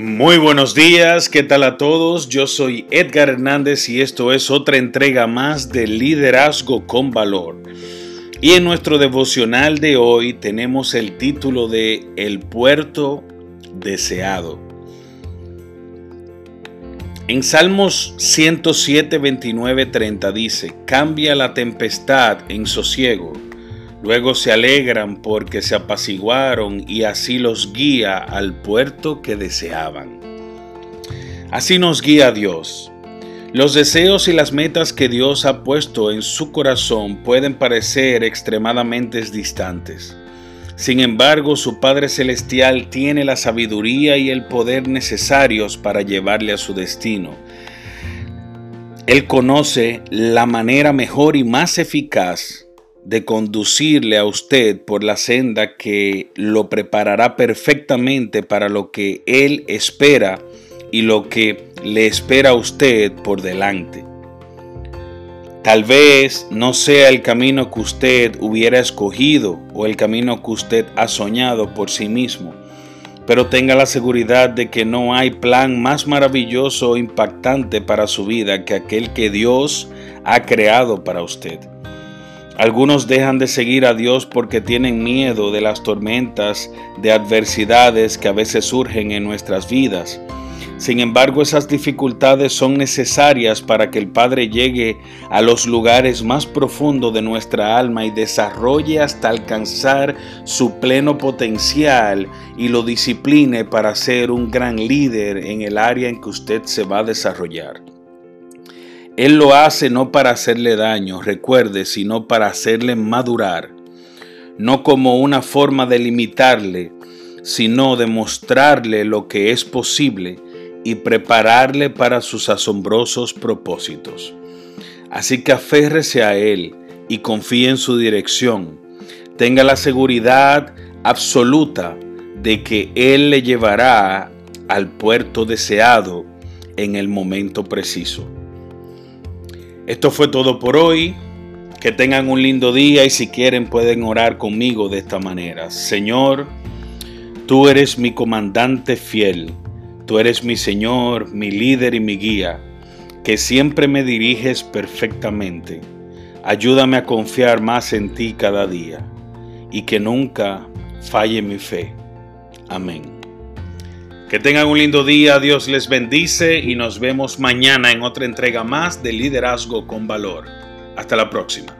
Muy buenos días, ¿qué tal a todos? Yo soy Edgar Hernández y esto es otra entrega más de Liderazgo con Valor. Y en nuestro devocional de hoy tenemos el título de El puerto deseado. En Salmos 107, 29, 30 dice, cambia la tempestad en sosiego Luego se alegran porque se apaciguaron y así los guía al puerto que deseaban. Así nos guía Dios. Los deseos y las metas que Dios ha puesto en su corazón pueden parecer extremadamente distantes. Sin embargo, su Padre Celestial tiene la sabiduría y el poder necesarios para llevarle a su destino. Él conoce la manera mejor y más eficaz de conducirle a usted por la senda que lo preparará perfectamente para lo que Él espera y lo que le espera a usted por delante. Tal vez no sea el camino que usted hubiera escogido o el camino que usted ha soñado por sí mismo, pero tenga la seguridad de que no hay plan más maravilloso o impactante para su vida que aquel que Dios ha creado para usted. Algunos dejan de seguir a Dios porque tienen miedo de las tormentas, de adversidades que a veces surgen en nuestras vidas. Sin embargo, esas dificultades son necesarias para que el Padre llegue a los lugares más profundos de nuestra alma y desarrolle hasta alcanzar su pleno potencial y lo discipline para ser un gran líder en el área en que usted se va a desarrollar. Él lo hace no para hacerle daño, recuerde, sino para hacerle madurar, no como una forma de limitarle, sino de mostrarle lo que es posible y prepararle para sus asombrosos propósitos. Así que aférrese a Él y confíe en su dirección. Tenga la seguridad absoluta de que Él le llevará al puerto deseado en el momento preciso. Esto fue todo por hoy. Que tengan un lindo día y si quieren pueden orar conmigo de esta manera. Señor, tú eres mi comandante fiel. Tú eres mi Señor, mi líder y mi guía, que siempre me diriges perfectamente. Ayúdame a confiar más en ti cada día y que nunca falle mi fe. Amén. Que tengan un lindo día, Dios les bendice y nos vemos mañana en otra entrega más de Liderazgo con Valor. Hasta la próxima.